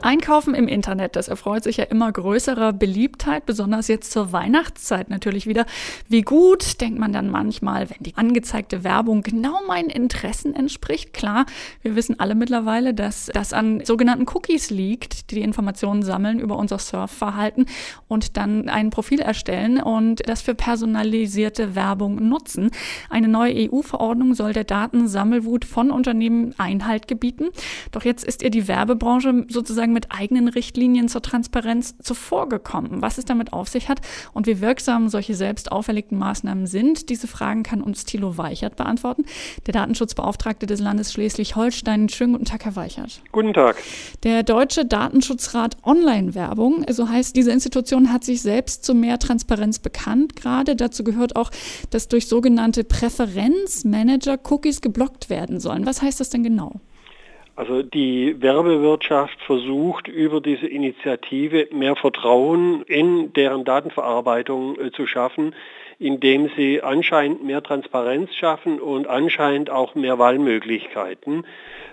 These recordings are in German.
Einkaufen im Internet, das erfreut sich ja immer größerer Beliebtheit, besonders jetzt zur Weihnachtszeit natürlich wieder. Wie gut, denkt man dann manchmal, wenn die angezeigte Werbung genau meinen Interessen entspricht. Klar, wir wissen alle mittlerweile, dass das an sogenannten Cookies liegt, die die Informationen sammeln über unser Surfverhalten und dann ein Profil erstellen und das für personalisierte Werbung nutzen. Eine neue EU-Verordnung soll der Datensammelwut von Unternehmen Einhalt gebieten. Doch jetzt ist ihr die Werbebranche sozusagen sozusagen mit eigenen Richtlinien zur Transparenz zuvorgekommen. Was es damit auf sich hat und wie wirksam solche selbst auferlegten Maßnahmen sind, diese Fragen kann uns Thilo Weichert beantworten, der Datenschutzbeauftragte des Landes Schleswig-Holstein. Schönen guten Tag, Herr Weichert. Guten Tag. Der Deutsche Datenschutzrat Online-Werbung, so heißt diese Institution, hat sich selbst zu mehr Transparenz bekannt. Gerade dazu gehört auch, dass durch sogenannte Präferenzmanager Cookies geblockt werden sollen. Was heißt das denn genau? Also die Werbewirtschaft versucht über diese Initiative mehr Vertrauen in deren Datenverarbeitung äh, zu schaffen, indem sie anscheinend mehr Transparenz schaffen und anscheinend auch mehr Wahlmöglichkeiten.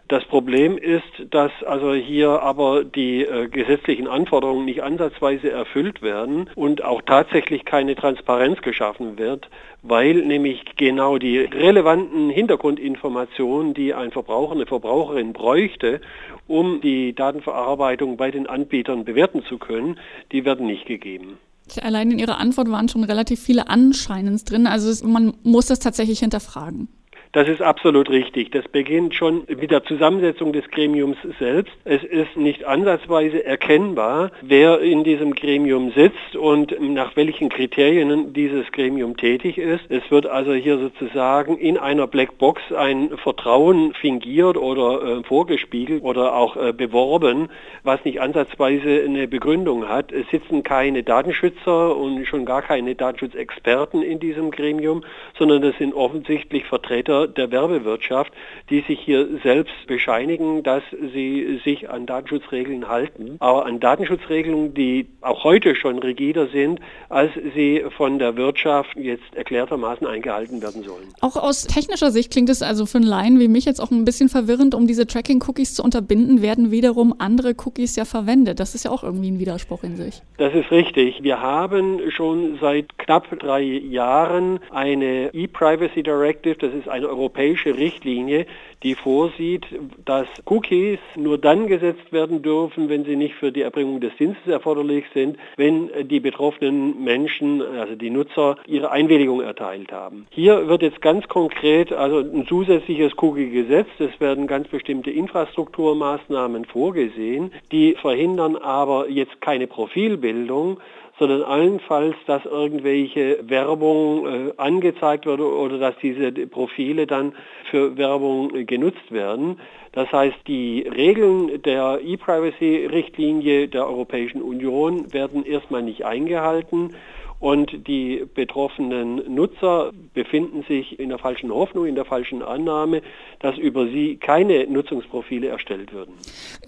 Das Problem ist, dass also hier aber die äh, gesetzlichen Anforderungen nicht ansatzweise erfüllt werden und auch tatsächlich keine Transparenz geschaffen wird, weil nämlich genau die relevanten Hintergrundinformationen, die ein Verbraucher, eine Verbraucherin bräuchte, um die Datenverarbeitung bei den Anbietern bewerten zu können, die werden nicht gegeben. Allein in Ihrer Antwort waren schon relativ viele Anscheinens drin. Also man muss das tatsächlich hinterfragen. Das ist absolut richtig. Das beginnt schon mit der Zusammensetzung des Gremiums selbst. Es ist nicht ansatzweise erkennbar, wer in diesem Gremium sitzt und nach welchen Kriterien dieses Gremium tätig ist. Es wird also hier sozusagen in einer Blackbox ein Vertrauen fingiert oder äh, vorgespiegelt oder auch äh, beworben, was nicht ansatzweise eine Begründung hat. Es sitzen keine Datenschützer und schon gar keine Datenschutzexperten in diesem Gremium, sondern es sind offensichtlich Vertreter der Werbewirtschaft, die sich hier selbst bescheinigen, dass sie sich an Datenschutzregeln halten, aber an Datenschutzregelungen, die auch heute schon rigider sind, als sie von der Wirtschaft jetzt erklärtermaßen eingehalten werden sollen. Auch aus technischer Sicht klingt es also für einen Laien wie mich jetzt auch ein bisschen verwirrend, um diese Tracking-Cookies zu unterbinden, werden wiederum andere Cookies ja verwendet. Das ist ja auch irgendwie ein Widerspruch in sich. Das ist richtig. Wir haben schon seit knapp drei Jahren eine E-Privacy Directive, das ist eine europäische Richtlinie, die vorsieht, dass Cookies nur dann gesetzt werden dürfen, wenn sie nicht für die Erbringung des Dienstes erforderlich sind, wenn die betroffenen Menschen, also die Nutzer, ihre Einwilligung erteilt haben. Hier wird jetzt ganz konkret also ein zusätzliches Cookie gesetzt. Es werden ganz bestimmte Infrastrukturmaßnahmen vorgesehen, die verhindern aber jetzt keine Profilbildung, sondern allenfalls, dass irgendwelche Werbung äh, angezeigt wird oder dass diese Profile dann für Werbung äh, genutzt werden. Das heißt, die Regeln der E-Privacy-Richtlinie der Europäischen Union werden erstmal nicht eingehalten und die betroffenen Nutzer befinden sich in der falschen Hoffnung, in der falschen Annahme, dass über sie keine Nutzungsprofile erstellt würden.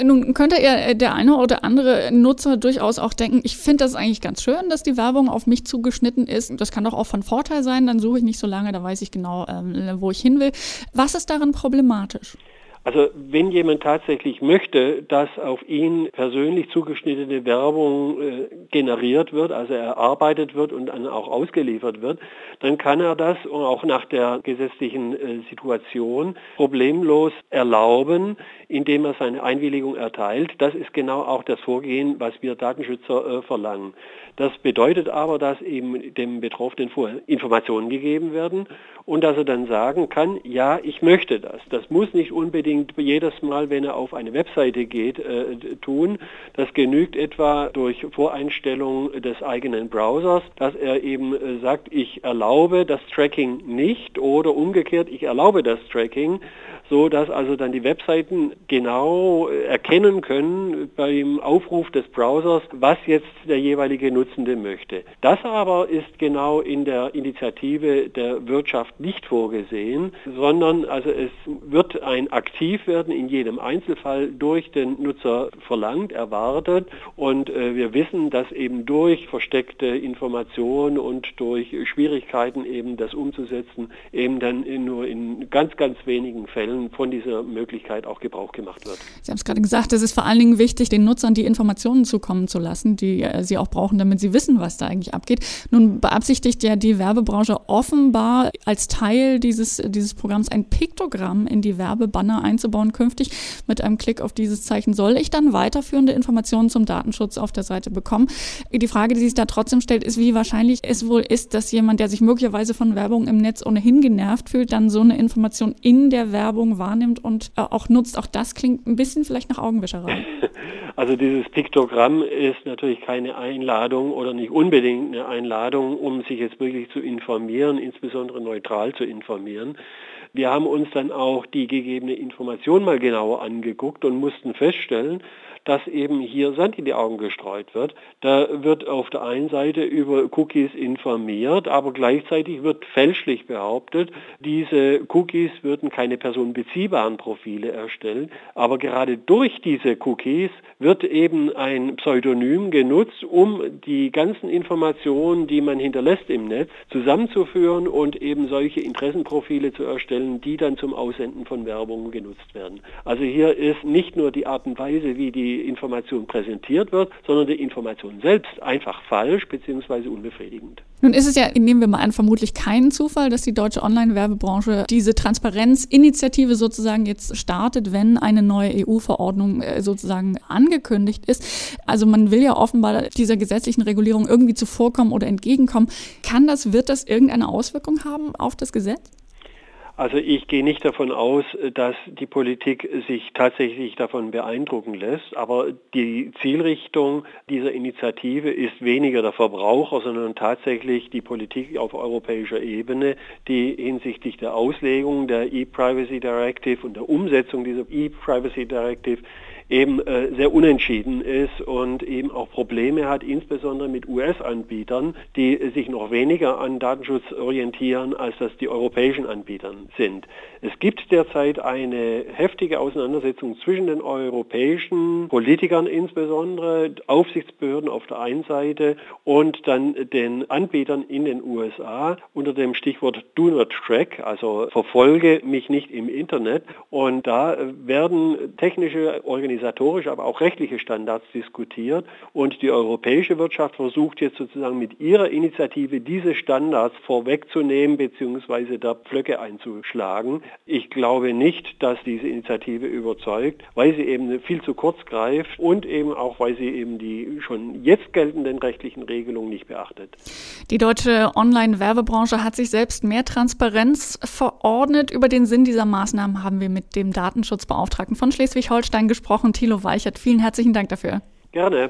Nun könnte ja der eine oder andere Nutzer durchaus auch denken, ich finde das eigentlich ganz schön, dass die Werbung auf mich zugeschnitten ist. Das kann doch auch von Vorteil sein, dann suche ich nicht so lange, da weiß ich genau, ähm, wo ich hin will. Was ist darin problematisch? Also wenn jemand tatsächlich möchte, dass auf ihn persönlich zugeschnittene Werbung äh, generiert wird, also erarbeitet wird und dann auch ausgeliefert wird, dann kann er das auch nach der gesetzlichen äh, Situation problemlos erlauben, indem er seine Einwilligung erteilt. Das ist genau auch das Vorgehen, was wir Datenschützer äh, verlangen. Das bedeutet aber, dass eben dem Betroffenen vorher Informationen gegeben werden und dass er dann sagen kann, ja, ich möchte das. Das muss nicht unbedingt jedes Mal, wenn er auf eine Webseite geht, äh, tun. Das genügt etwa durch Voreinstellung des eigenen Browsers, dass er eben äh, sagt, ich erlaube das Tracking nicht oder umgekehrt, ich erlaube das Tracking so dass also dann die Webseiten genau erkennen können beim Aufruf des Browsers, was jetzt der jeweilige Nutzende möchte. Das aber ist genau in der Initiative der Wirtschaft nicht vorgesehen, sondern also es wird ein Aktivwerden in jedem Einzelfall durch den Nutzer verlangt, erwartet und äh, wir wissen, dass eben durch versteckte Informationen und durch Schwierigkeiten eben das umzusetzen eben dann nur in ganz, ganz wenigen Fällen Fällen von dieser Möglichkeit auch Gebrauch gemacht wird. Sie haben es gerade gesagt, es ist vor allen Dingen wichtig, den Nutzern die Informationen zukommen zu lassen, die äh, sie auch brauchen, damit sie wissen, was da eigentlich abgeht. Nun beabsichtigt ja die Werbebranche offenbar als Teil dieses, dieses Programms ein Piktogramm in die Werbebanner einzubauen künftig. Mit einem Klick auf dieses Zeichen soll ich dann weiterführende Informationen zum Datenschutz auf der Seite bekommen. Die Frage, die sich da trotzdem stellt, ist, wie wahrscheinlich es wohl ist, dass jemand, der sich möglicherweise von Werbung im Netz ohnehin genervt fühlt, dann so eine Information in der Werbung wahrnimmt und äh, auch nutzt. Auch das klingt ein bisschen vielleicht nach Augenwischerei. Also dieses Piktogramm ist natürlich keine Einladung oder nicht unbedingt eine Einladung, um sich jetzt wirklich zu informieren, insbesondere neutral zu informieren. Wir haben uns dann auch die gegebene Information mal genauer angeguckt und mussten feststellen, dass eben hier Sand in die Augen gestreut wird. Da wird auf der einen Seite über Cookies informiert, aber gleichzeitig wird fälschlich behauptet, diese Cookies würden keine personenbeziehbaren Profile erstellen. Aber gerade durch diese Cookies wird eben ein Pseudonym genutzt, um die ganzen Informationen, die man hinterlässt im Netz, zusammenzuführen und eben solche Interessenprofile zu erstellen, die dann zum Aussenden von Werbung genutzt werden. Also hier ist nicht nur die Art und Weise, wie die Information präsentiert wird, sondern die Information selbst einfach falsch bzw. unbefriedigend. Nun ist es ja, nehmen wir mal an, vermutlich kein Zufall, dass die deutsche Online-Werbebranche diese Transparenzinitiative sozusagen jetzt startet, wenn eine neue EU-Verordnung äh, sozusagen angekündigt ist. Also man will ja offenbar dieser gesetzlichen Regulierung irgendwie zuvorkommen oder entgegenkommen. Kann das, wird das irgendeine Auswirkung haben auf das Gesetz? Also ich gehe nicht davon aus, dass die Politik sich tatsächlich davon beeindrucken lässt, aber die Zielrichtung dieser Initiative ist weniger der Verbraucher, sondern tatsächlich die Politik auf europäischer Ebene, die hinsichtlich der Auslegung der E-Privacy Directive und der Umsetzung dieser E-Privacy Directive eben äh, sehr unentschieden ist und eben auch Probleme hat, insbesondere mit US-Anbietern, die sich noch weniger an Datenschutz orientieren, als das die europäischen Anbieter sind. Es gibt derzeit eine heftige Auseinandersetzung zwischen den europäischen Politikern insbesondere, Aufsichtsbehörden auf der einen Seite und dann den Anbietern in den USA unter dem Stichwort Do Not Track, also verfolge mich nicht im Internet. Und da werden technische Organisationen organisatorische, aber auch rechtliche Standards diskutiert. Und die europäische Wirtschaft versucht jetzt sozusagen mit ihrer Initiative diese Standards vorwegzunehmen bzw. da Pflöcke einzuschlagen. Ich glaube nicht, dass diese Initiative überzeugt, weil sie eben viel zu kurz greift und eben auch, weil sie eben die schon jetzt geltenden rechtlichen Regelungen nicht beachtet. Die deutsche Online-Werbebranche hat sich selbst mehr Transparenz verordnet. Über den Sinn dieser Maßnahmen haben wir mit dem Datenschutzbeauftragten von Schleswig-Holstein gesprochen gesprochen, Thilo Weichert. Vielen herzlichen Dank dafür. Gerne.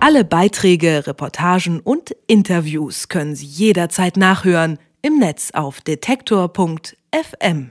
Alle Beiträge, Reportagen und Interviews können Sie jederzeit nachhören im Netz auf detektor.fm.